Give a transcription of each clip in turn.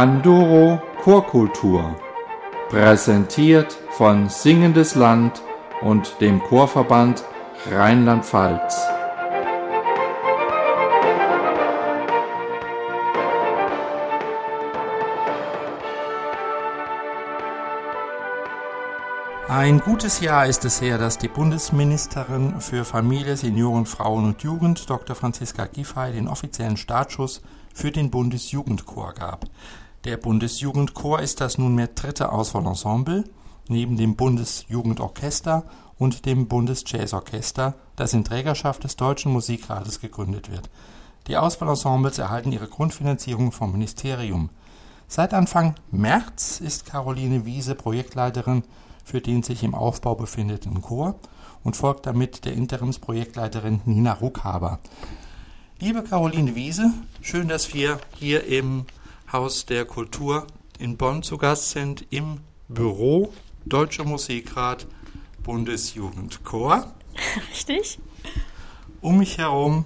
Panduro Chorkultur. Präsentiert von Singendes Land und dem Chorverband Rheinland-Pfalz. Ein gutes Jahr ist es her, dass die Bundesministerin für Familie, Senioren, Frauen und Jugend, Dr. Franziska Giffey, den offiziellen Startschuss für den Bundesjugendchor gab. Der Bundesjugendchor ist das nunmehr dritte Auswahlensemble neben dem Bundesjugendorchester und dem Bundesjazzorchester, das in Trägerschaft des Deutschen Musikrates gegründet wird. Die Auswahlensembles erhalten ihre Grundfinanzierung vom Ministerium. Seit Anfang März ist Caroline Wiese Projektleiterin für den sich im Aufbau befindenden Chor und folgt damit der Interimsprojektleiterin Nina Ruckhaber. Liebe Caroline Wiese, schön, dass wir hier im Haus der Kultur in Bonn zu Gast sind, im Büro Deutscher Musikrat Bundesjugendchor. Richtig. Um mich herum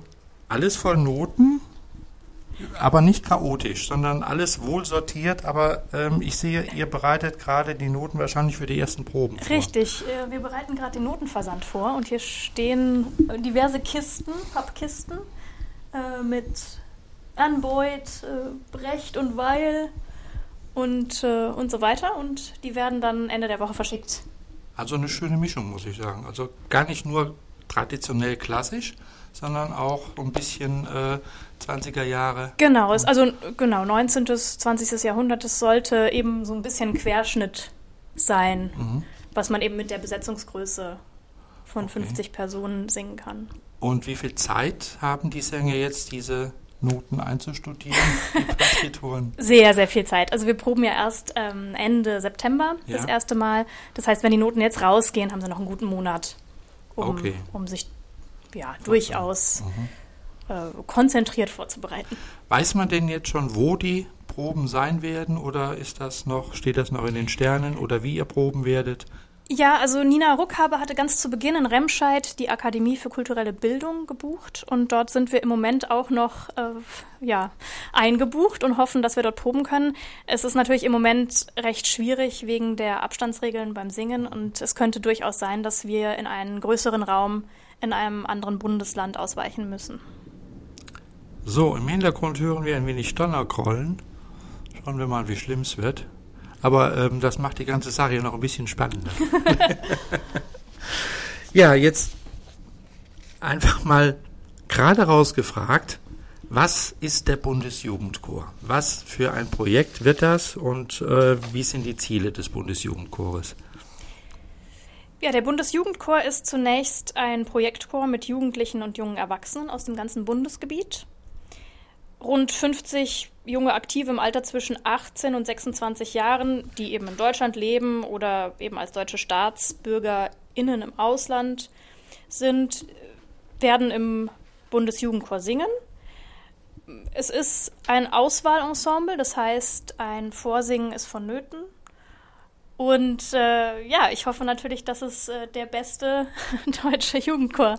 alles voll Noten, aber nicht chaotisch, sondern alles wohl sortiert. Aber ähm, ich sehe, ihr bereitet gerade die Noten wahrscheinlich für die ersten Proben vor. Richtig, äh, wir bereiten gerade den Notenversand vor und hier stehen diverse Kisten, Pappkisten äh, mit Boyd, äh, Brecht und Weil und, äh, und so weiter. Und die werden dann Ende der Woche verschickt. Also eine schöne Mischung, muss ich sagen. Also gar nicht nur traditionell klassisch, sondern auch ein bisschen äh, 20er Jahre. Genau, es, also genau, 19. bis 20. Jahrhundert, das sollte eben so ein bisschen Querschnitt sein, mhm. was man eben mit der Besetzungsgröße von okay. 50 Personen singen kann. Und wie viel Zeit haben die Sänger jetzt, diese Noten einzustudieren, die Sehr, sehr viel Zeit. Also wir proben ja erst ähm, Ende September ja. das erste Mal. Das heißt, wenn die Noten jetzt rausgehen, haben sie noch einen guten Monat, um, okay. um sich ja, durchaus mhm. äh, konzentriert vorzubereiten. Weiß man denn jetzt schon, wo die Proben sein werden oder ist das noch, steht das noch in den Sternen oder wie ihr proben werdet? Ja, also Nina Ruckhaber hatte ganz zu Beginn in Remscheid die Akademie für kulturelle Bildung gebucht und dort sind wir im Moment auch noch äh, ja, eingebucht und hoffen, dass wir dort proben können. Es ist natürlich im Moment recht schwierig wegen der Abstandsregeln beim Singen und es könnte durchaus sein, dass wir in einen größeren Raum in einem anderen Bundesland ausweichen müssen. So, im Hintergrund hören wir ein wenig Donnergrollen. Schauen wir mal, wie schlimm es wird. Aber ähm, das macht die ganze Sache ja noch ein bisschen spannender. ja, jetzt einfach mal gerade rausgefragt, was ist der Bundesjugendchor? Was für ein Projekt wird das und äh, wie sind die Ziele des Bundesjugendchores? Ja, der Bundesjugendchor ist zunächst ein Projektchor mit Jugendlichen und jungen Erwachsenen aus dem ganzen Bundesgebiet. Rund 50 junge Aktive im Alter zwischen 18 und 26 Jahren, die eben in Deutschland leben oder eben als deutsche StaatsbürgerInnen im Ausland sind, werden im Bundesjugendchor singen. Es ist ein Auswahlensemble, das heißt, ein Vorsingen ist vonnöten. Und äh, ja, ich hoffe natürlich, dass es äh, der beste deutsche Jugendchor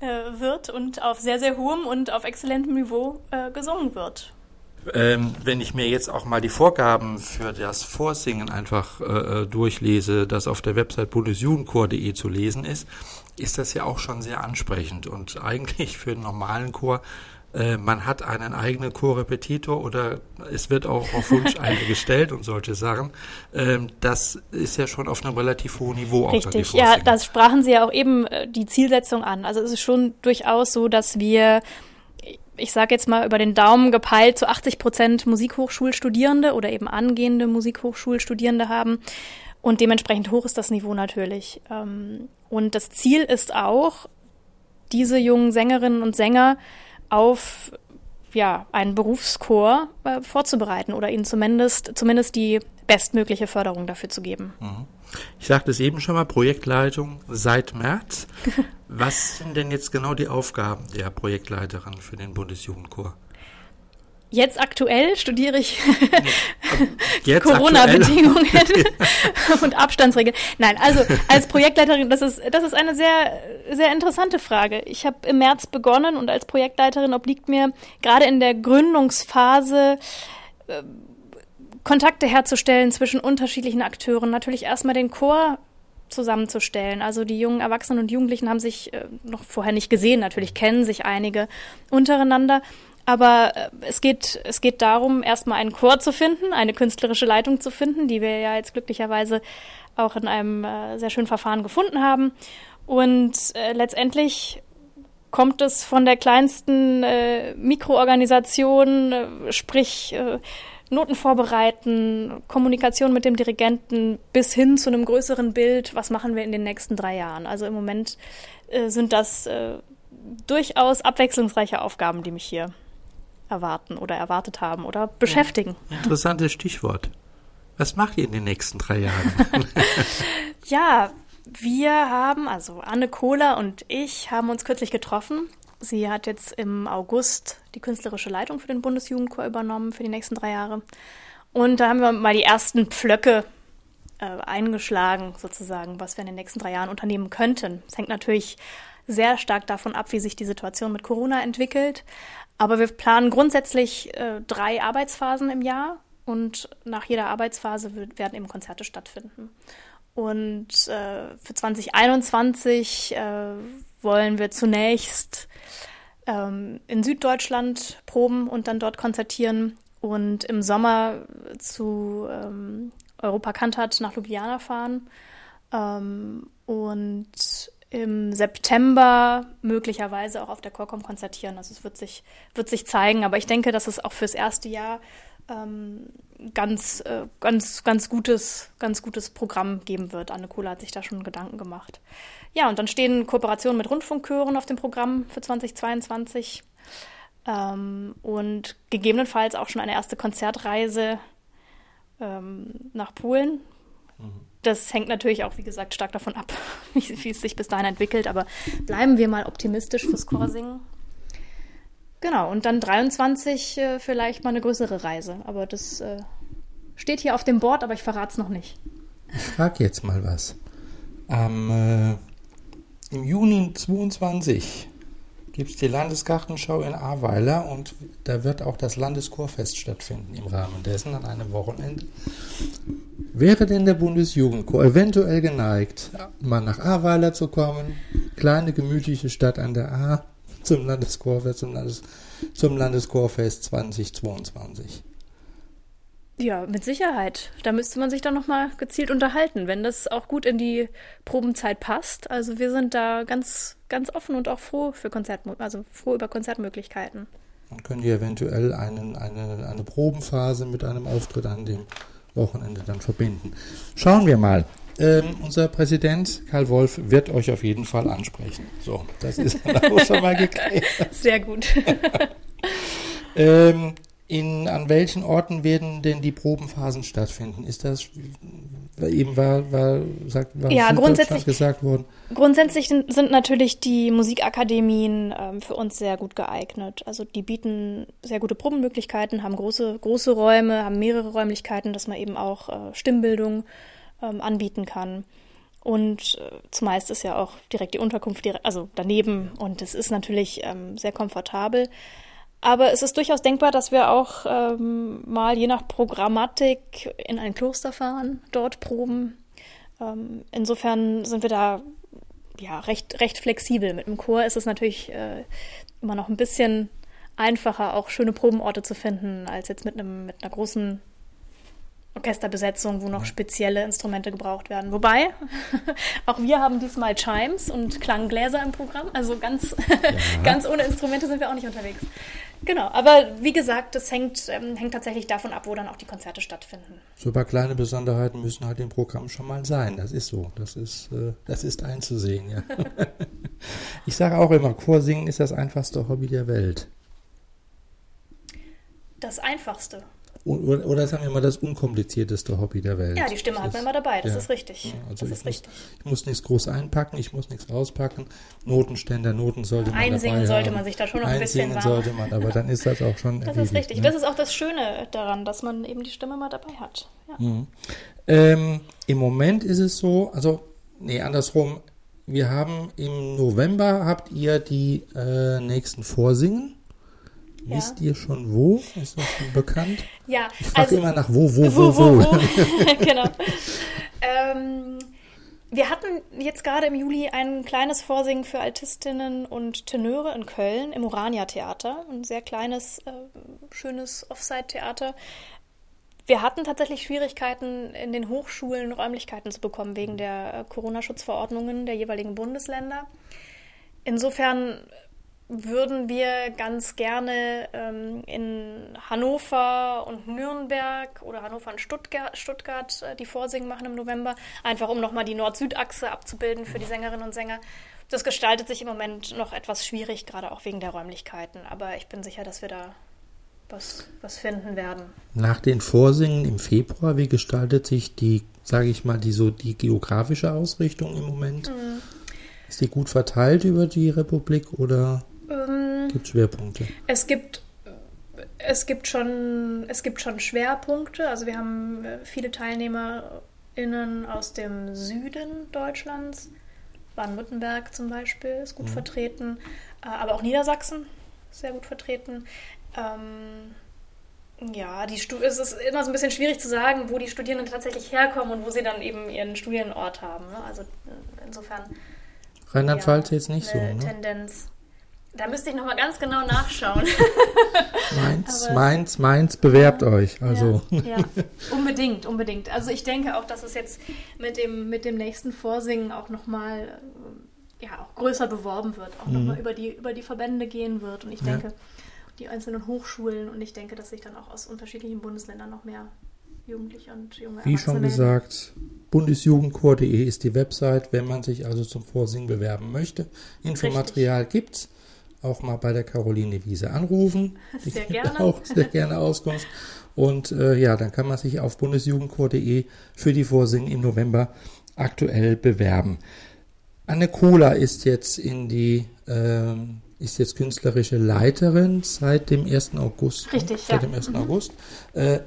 äh, wird und auf sehr, sehr hohem und auf exzellentem Niveau äh, gesungen wird. Ähm, wenn ich mir jetzt auch mal die Vorgaben für das Vorsingen einfach äh, äh, durchlese, das auf der Website bundesjugendchor.de zu lesen ist, ist das ja auch schon sehr ansprechend. Und eigentlich für einen normalen Chor man hat einen eigenen Chorrepetitor oder es wird auch auf Wunsch eine gestellt und solche Sachen. Ähm, das ist ja schon auf einem relativ hohen Niveau. Richtig, ja, das sprachen Sie ja auch eben äh, die Zielsetzung an. Also es ist schon durchaus so, dass wir ich sage jetzt mal über den Daumen gepeilt, zu 80 Prozent Musikhochschulstudierende oder eben angehende Musikhochschulstudierende haben. Und dementsprechend hoch ist das Niveau natürlich. Ähm, und das Ziel ist auch, diese jungen Sängerinnen und Sänger auf ja, einen Berufschor äh, vorzubereiten oder ihnen zumindest, zumindest die bestmögliche Förderung dafür zu geben. Mhm. Ich sagte es eben schon mal, Projektleitung seit März. Was sind denn jetzt genau die Aufgaben der Projektleiterin für den Bundesjugendchor? Jetzt aktuell studiere ich Corona-Bedingungen und Abstandsregeln. Nein, also als Projektleiterin, das ist, das ist eine sehr, sehr interessante Frage. Ich habe im März begonnen und als Projektleiterin obliegt mir gerade in der Gründungsphase äh, Kontakte herzustellen zwischen unterschiedlichen Akteuren, natürlich erstmal den Chor zusammenzustellen. Also die jungen Erwachsenen und Jugendlichen haben sich äh, noch vorher nicht gesehen, natürlich kennen sich einige untereinander. Aber äh, es geht, es geht darum, erstmal einen Chor zu finden, eine künstlerische Leitung zu finden, die wir ja jetzt glücklicherweise auch in einem äh, sehr schönen Verfahren gefunden haben. Und äh, letztendlich kommt es von der kleinsten äh, Mikroorganisation, äh, sprich äh, Noten vorbereiten, Kommunikation mit dem Dirigenten bis hin zu einem größeren Bild, was machen wir in den nächsten drei Jahren. Also im Moment sind das durchaus abwechslungsreiche Aufgaben, die mich hier erwarten oder erwartet haben oder beschäftigen. Interessantes Stichwort. Was macht ihr in den nächsten drei Jahren? ja, wir haben, also Anne Kohler und ich haben uns kürzlich getroffen. Sie hat jetzt im August die künstlerische Leitung für den Bundesjugendchor übernommen für die nächsten drei Jahre. Und da haben wir mal die ersten Pflöcke äh, eingeschlagen, sozusagen, was wir in den nächsten drei Jahren unternehmen könnten. Es hängt natürlich sehr stark davon ab, wie sich die Situation mit Corona entwickelt. Aber wir planen grundsätzlich äh, drei Arbeitsphasen im Jahr. Und nach jeder Arbeitsphase werden eben Konzerte stattfinden. Und äh, für 2021 äh, wollen wir zunächst ähm, in Süddeutschland proben und dann dort konzertieren. Und im Sommer zu ähm, Europa Kantat nach Ljubljana fahren. Ähm, und im September möglicherweise auch auf der Chorcom konzertieren. Also es wird sich, wird sich zeigen, aber ich denke, dass es auch fürs erste Jahr ähm, ganz, äh, ganz, ganz gutes, ganz gutes Programm geben wird. Anne Kohler hat sich da schon Gedanken gemacht. Ja, und dann stehen Kooperationen mit Rundfunkchören auf dem Programm für 2022 ähm, und gegebenenfalls auch schon eine erste Konzertreise ähm, nach Polen. Mhm. Das hängt natürlich auch, wie gesagt, stark davon ab, wie, es sich bis dahin entwickelt. Aber bleiben wir mal optimistisch fürs Chorsingen. Genau, und dann 23 äh, vielleicht mal eine größere Reise. Aber das äh, steht hier auf dem Board, aber ich verrate es noch nicht. Ich frage jetzt mal was. Am, äh, Im Juni 22 gibt es die Landesgartenschau in Ahrweiler und da wird auch das Landeschorfest stattfinden im Rahmen dessen an einem Wochenende. Wäre denn der Bundesjugendchor eventuell geneigt, mal nach Ahrweiler zu kommen? Kleine, gemütliche Stadt an der Ahr zum Landeschorfest, zum, Landes, zum Landeschorfest 2022. Ja, mit Sicherheit. Da müsste man sich dann nochmal gezielt unterhalten, wenn das auch gut in die Probenzeit passt. Also wir sind da ganz, ganz offen und auch froh für Konzert, also froh über Konzertmöglichkeiten. Man könnte eventuell einen, eine, eine Probenphase mit einem Auftritt an dem Wochenende dann verbinden. Schauen wir mal. Ähm, unser Präsident Karl Wolf wird euch auf jeden Fall ansprechen. So, das ist auch schon mal geklärt. Sehr gut. ähm, in, an welchen Orten werden denn die Probenphasen stattfinden? Ist das eben war, war, sagt, war ja, grundsätzlich gesagt worden? Grundsätzlich sind natürlich die Musikakademien ähm, für uns sehr gut geeignet. Also die bieten sehr gute Probenmöglichkeiten, haben große, große Räume, haben mehrere Räumlichkeiten, dass man eben auch äh, Stimmbildung ähm, anbieten kann. Und äh, zumeist ist ja auch direkt die Unterkunft direkt, also daneben und es ist natürlich ähm, sehr komfortabel. Aber es ist durchaus denkbar, dass wir auch ähm, mal je nach Programmatik in ein Kloster fahren, dort proben. Ähm, insofern sind wir da ja recht, recht flexibel. Mit dem Chor ist es natürlich äh, immer noch ein bisschen einfacher, auch schöne Probenorte zu finden, als jetzt mit einem mit einer großen Orchesterbesetzung, wo noch spezielle Instrumente gebraucht werden. Wobei, auch wir haben diesmal Chimes und Klanggläser im Programm. Also ganz, ja. ganz ohne Instrumente sind wir auch nicht unterwegs. Genau, aber wie gesagt, das hängt, ähm, hängt tatsächlich davon ab, wo dann auch die Konzerte stattfinden. So ein paar kleine Besonderheiten müssen halt im Programm schon mal sein. Das ist so. Das ist, äh, das ist einzusehen, ja. ich sage auch immer, Chorsingen ist das einfachste Hobby der Welt. Das einfachste. Oder, oder, sagen wir mal das unkomplizierteste Hobby der Welt. Ja, die Stimme das hat man immer dabei, das ja, ist richtig. Also das ist muss, richtig. Ich muss nichts groß einpacken, ich muss nichts auspacken. Notenständer, Noten sollte man Einsingen sollte man sich da schon noch ein bisschen warm. sollte man, aber dann ist das auch schon Das ist richtig. Ne? Das ist auch das Schöne daran, dass man eben die Stimme mal dabei hat. Ja. Mhm. Ähm, Im Moment ist es so, also, nee, andersrum, wir haben im November habt ihr die äh, nächsten Vorsingen Ja. Wisst ihr schon wo? Ist das schon bekannt? Ja, Ich frage also immer nach wo, wo, wo, wo, wo, wo. genau. Ähm, wir hatten jetzt gerade im Juli ein kleines Vorsingen für Altistinnen und Tenöre in Köln im Urania Theater. Ein sehr kleines, äh, schönes Offside-Theater. Wir hatten tatsächlich Schwierigkeiten, in den Hochschulen Räumlichkeiten zu bekommen, wegen der äh, Corona-Schutzverordnungen der jeweiligen Bundesländer. Insofern würden wir ganz gerne ähm, in Hannover und Nürnberg oder Hannover und Stuttgart, Stuttgart äh, die Vorsingen machen im November, einfach um nochmal die Nord-Süd-Achse abzubilden für die Sängerinnen und Sänger. Das gestaltet sich im Moment noch etwas schwierig, gerade auch wegen der Räumlichkeiten. Aber ich bin sicher, dass wir da was, was finden werden. Nach den Vorsingen im Februar, wie gestaltet sich die, sage ich mal, die so die geografische Ausrichtung im Moment? Mhm. Ist die gut verteilt über die Republik oder Ähm, gibt es Schwerpunkte? Es gibt, es gibt schon, es gibt schon Schwerpunkte. Also wir haben äh, viele TeilnehmerInnen aus dem Süden Deutschlands. Baden-Württemberg zum Beispiel ist gut vertreten, äh, aber auch Niedersachsen ist sehr gut vertreten. Ähm, ja, die Stu es ist immer so ein bisschen schwierig zu sagen, wo die Studierenden tatsächlich herkommen und wo sie dann eben ihren Studienort haben. Ne? Also äh, insofern Rheinland-Pfalz ja, jetzt nicht so, eine ne? Tendenz. Da müsste ich nochmal ganz genau nachschauen. Mainz, aber- Mainz, Mainz, bewerbt euch. Also Ja, ja, unbedingt, unbedingt. Also ich denke auch, dass es jetzt mit dem, mit dem nächsten Vorsingen auch nochmal ja, auch größer beworben wird, auch nochmal über die, über die Verbände gehen wird. Und ich Mhm. Ja. denke, die einzelnen Hochschulen und ich denke, dass sich dann auch aus unterschiedlichen Bundesländern noch mehr Jugendliche und junge Wie schon gesagt, bundesjugendchor.de ist die Website, wenn man sich also zum Vorsingen bewerben möchte. Infomaterial gibt's. Auch mal bei der Caroline Wiese anrufen. Die Sehr gerne. Auch sehr gerne Auskunft. Und äh, ja, dann kann man sich auf bundesjugendchor.de für die Vorsingen im November aktuell bewerben. Anne Kohler ist jetzt in die ähm, ist jetzt künstlerische Leiterin seit dem 1. August. Richtig, Seit ja. dem 1. August. Äh,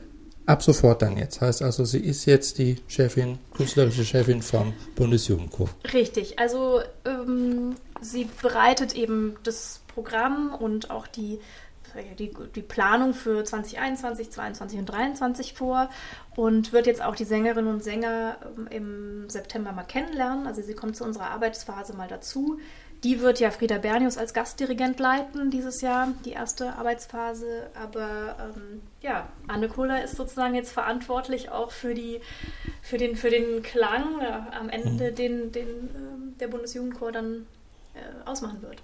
ab sofort dann jetzt. Heißt also, sie ist jetzt die Chefin, künstlerische Chefin vom Bundesjugendchor. Richtig, also ähm, sie bereitet eben das Programm und auch die, die, die Planung für 2021, 22 und 23 vor und wird jetzt auch die Sängerinnen und Sänger ähm, im September mal kennenlernen. Also sie kommt zu unserer Arbeitsphase mal dazu. Die wird ja Frieda Bernius als Gastdirigent leiten dieses Jahr, die erste Arbeitsphase. Aber ähm, ja, Anne Kohler ist sozusagen jetzt verantwortlich auch für, die, für, den, für den Klang äh, am Ende, den, den ähm, der Bundesjugendchor dann äh, ausmachen wird.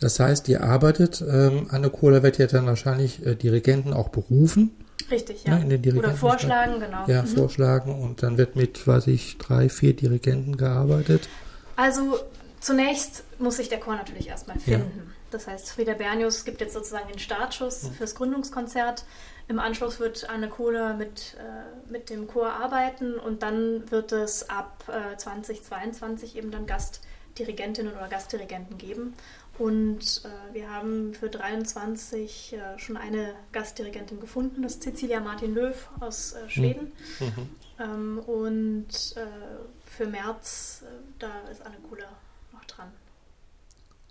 Das heißt, ihr arbeitet, ähm, Anne Kohler wird ja dann wahrscheinlich äh, Dirigenten auch berufen, Richtig, Ja, ja. in den Oder vorschlagen, genau. ja, Mhm. vorschlagen und dann wird mit, weiß ich, drei, vier Dirigenten gearbeitet. Also zunächst muss sich der Chor natürlich erstmal finden. Das heißt, Frieda Bernius gibt jetzt sozusagen den Startschuss fürs Gründungskonzert. Im Anschluss wird Anne Kohler mit, äh, mit dem Chor arbeiten und dann wird es ab äh, 2022 eben dann Gastdirigentinnen oder Gastdirigenten geben. Und äh, wir haben für 23 äh, schon eine Gastdirigentin gefunden, das ist Cecilia Martin Löw aus äh, Schweden. Mhm. Ähm, und äh, für März, äh, da ist Anne Kohler noch dran.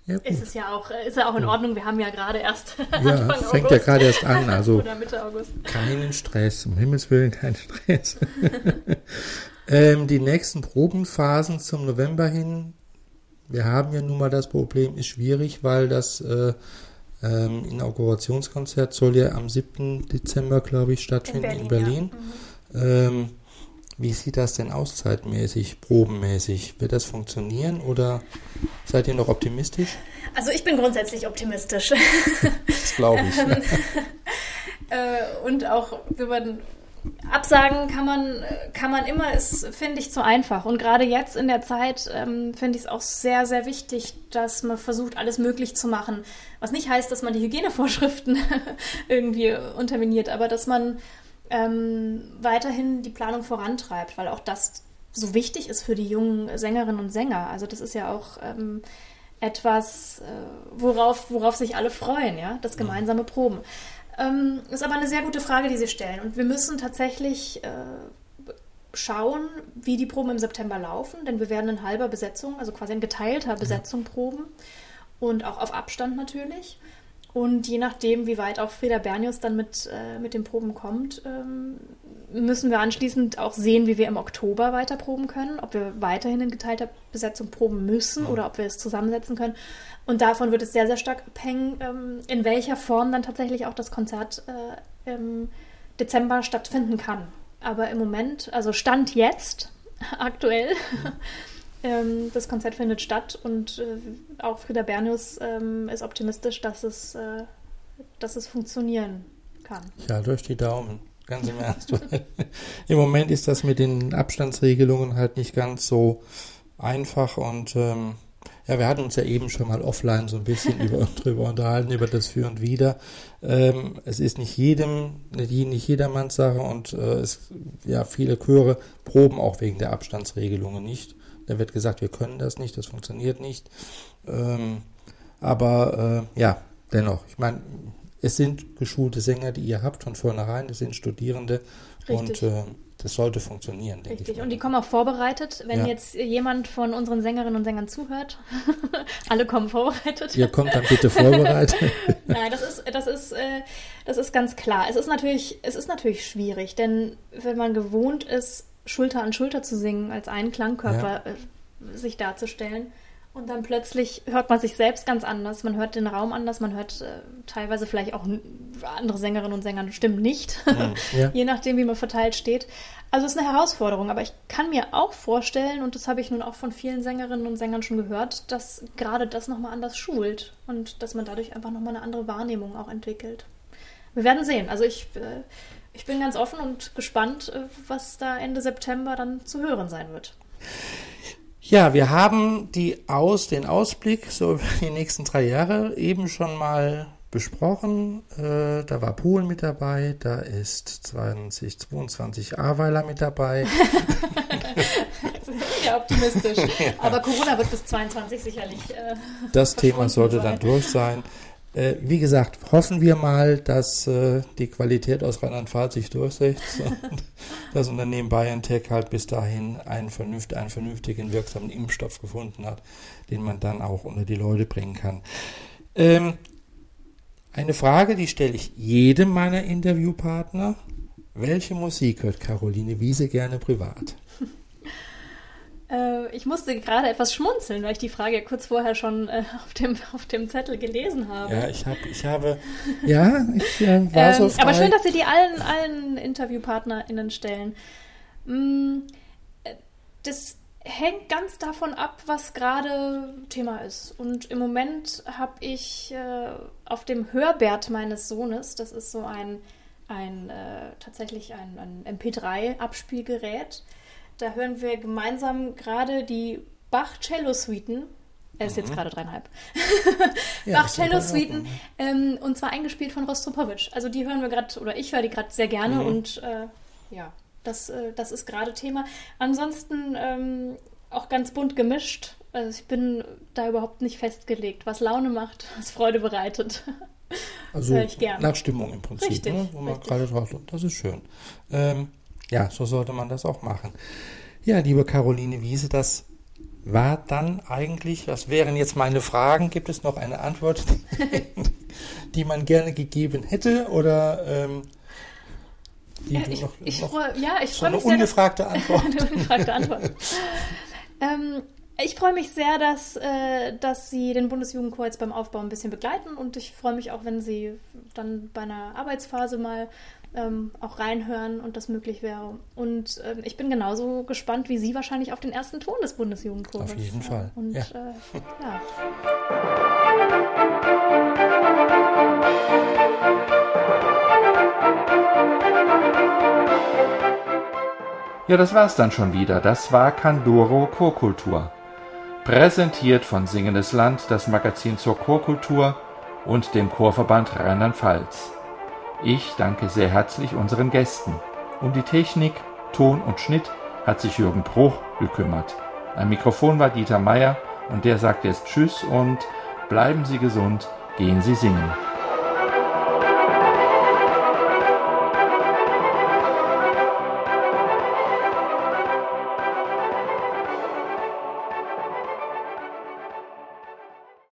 Ja, gut. Ist es ja auch, äh, ist ja auch in Ordnung, wir haben ja gerade erst Ja, Anfang fängt ja August. gerade erst an, also Oder Mitte August. keinen Stress, um Himmels Willen keinen Stress. ähm, die nächsten Probenphasen zum November hin, wir haben ja nun mal das Problem, ist schwierig, weil das äh, ähm, Inaugurationskonzert soll ja am 7. Dezember, glaube ich, stattfinden in Berlin. Ja. Mhm. Ähm, wie sieht das denn aus zeitmäßig, probenmäßig? Wird das funktionieren oder seid ihr noch optimistisch? Also ich bin grundsätzlich optimistisch. Das glaube ich. Äh, und auch wenn man absagen kann man, kann man immer, ist, finde ich, zu einfach. Und gerade jetzt in der Zeit ähm, finde ich es auch sehr, sehr wichtig, dass man versucht, alles möglich zu machen. Was nicht heißt, dass man die Hygienevorschriften irgendwie unterminiert, aber dass man ähm, weiterhin die Planung vorantreibt, weil auch das so wichtig ist für die jungen Sängerinnen und Sänger. Also das ist ja auch ähm, etwas, äh, worauf, worauf sich alle freuen, ja, das gemeinsame Proben. Ähm, ist aber eine sehr gute Frage, die Sie stellen. Und wir müssen tatsächlich äh, schauen, wie die Proben im September laufen, denn wir werden in halber Besetzung, also quasi in geteilter Besetzung proben und auch auf Abstand natürlich. Und je nachdem, wie weit auch Frieda Bernius dann mit, äh, mit den Proben kommt, ähm, müssen wir anschließend auch sehen, wie wir im Oktober weiter proben können, ob wir weiterhin in geteilter Besetzung proben müssen oder ob wir es zusammensetzen können. Und davon wird es sehr, sehr stark abhängen, ähm, in welcher Form dann tatsächlich auch das Konzert äh, im Dezember stattfinden kann. Aber im Moment, also Stand jetzt, aktuell, ähm, das Konzert findet statt und äh, auch Frieda Bernius ähm, ist optimistisch, dass es, äh, dass es funktionieren kann. Halte euch die Daumen. Ganz im Ernst. Im Moment ist das mit den Abstandsregelungen halt nicht ganz so einfach und ähm, ja, wir hatten uns ja eben schon mal offline so ein bisschen über, drüber unterhalten, über das Für und Wider. Ähm, es ist nicht jedem, nicht jedermanns Sache und äh, es, ja, viele Chöre proben auch wegen der Abstandsregelungen nicht. Da wird gesagt, wir können das nicht, das funktioniert nicht. Ähm, aber äh, ja, dennoch, ich meine, es sind geschulte Sänger, die ihr habt von vornherein, es sind Studierende Richtig. und äh, das sollte funktionieren, denke Richtig. ich. Und die kommen auch vorbereitet. Wenn ja. jetzt jemand von unseren Sängerinnen und Sängern zuhört, alle kommen vorbereitet. Ihr kommt dann bitte vorbereitet. Nein, das ist, das ist, äh, das ist ganz klar. Es ist natürlich, es ist natürlich schwierig, denn wenn man gewohnt ist, Schulter an Schulter zu singen, als einen Klangkörper ja. äh, sich darzustellen, und dann plötzlich hört man sich selbst ganz anders. Man hört den Raum anders, man hört äh, teilweise vielleicht auch andere Sängerinnen und Sänger stimmen nicht, ja. je nachdem, wie man verteilt steht. Also es ist eine Herausforderung, aber ich kann mir auch vorstellen, und das habe ich nun auch von vielen Sängerinnen und Sängern schon gehört, dass gerade das nochmal anders schult und dass man dadurch einfach nochmal eine andere Wahrnehmung auch entwickelt. Wir werden sehen. Also ich, äh, ich bin ganz offen und gespannt, äh, was da Ende September dann zu hören sein wird. Ja, wir haben die Aus, den Ausblick so über die nächsten drei Jahre eben schon mal besprochen. Äh, da war Polen mit dabei, da ist 2022 Aweiler mit dabei. ja optimistisch. Aber Corona wird bis 22 sicherlich. Äh, das Thema sollte sein. dann durch sein. Äh, wie gesagt, hoffen wir mal, dass äh, die Qualität aus Rheinland-Pfalz sich durchsetzt und das Unternehmen BioNTech halt bis dahin einen, vernünft, einen vernünftigen, wirksamen Impfstoff gefunden hat, den man dann auch unter die Leute bringen kann. Ähm, eine Frage, die stelle ich jedem meiner Interviewpartner. Welche Musik hört Caroline Wiese gerne privat? Äh, ich musste gerade etwas schmunzeln, weil ich die Frage kurz vorher schon äh, auf, dem, auf dem Zettel gelesen habe. Ja, ich, hab, ich habe, ja, ich äh, war ähm, so frei. Aber schön, dass Sie die allen, allen InterviewpartnerInnen stellen. Mm, das hängt ganz davon ab, was gerade Thema ist. Und im Moment habe ich äh, auf dem Hörbert meines Sohnes, das ist so ein, ein äh, tatsächlich ein, ein MP3-Abspielgerät, da hören wir gemeinsam gerade die Bach-Cello-Suiten. Er ist mhm. jetzt gerade dreieinhalb. ja, Bach-Cello-Suiten. Ähm, und zwar eingespielt von Rostropowitsch. Also die hören wir gerade, oder ich höre die gerade sehr gerne mhm. und äh, ja, das, äh, das ist gerade Thema. Ansonsten ähm, auch ganz bunt gemischt. Also ich bin da überhaupt nicht festgelegt, was Laune macht, was Freude bereitet. Also nach Stimmung im Prinzip, richtig, ne? wo man gerade drauf Das ist schön. Ähm, ja, so sollte man das auch machen. Ja, liebe Caroline Wiese, das war dann eigentlich, was wären jetzt meine Fragen? Gibt es noch eine Antwort, die man gerne gegeben hätte? Oder ähm, die ja, ich, noch, ich noch freu, ja, ich so eine mich ungefragte sehr, Antwort. eine ungefragte Antwort. ähm, ich freue mich sehr, dass, äh, dass Sie den Bundesjugendchor jetzt beim Aufbau ein bisschen begleiten und ich freue mich auch, wenn Sie dann bei einer Arbeitsphase mal ähm, auch reinhören und das möglich wäre. Und ähm, ich bin genauso gespannt wie Sie wahrscheinlich auf den ersten Ton des Bundesjugendchores. Auf jeden Fall. Und ja. Äh, ja. Ja, das war's dann schon wieder. Das war Candoro Chorkultur. Präsentiert von Singendes Land, das Magazin zur Chorkultur und dem Chorverband Rheinland-Pfalz. Ich danke sehr herzlich unseren Gästen. Um die Technik, Ton und Schnitt hat sich Jürgen Bruch gekümmert. Am Mikrofon war Dieter Meier und der sagt jetzt Tschüss und bleiben Sie gesund, gehen Sie singen.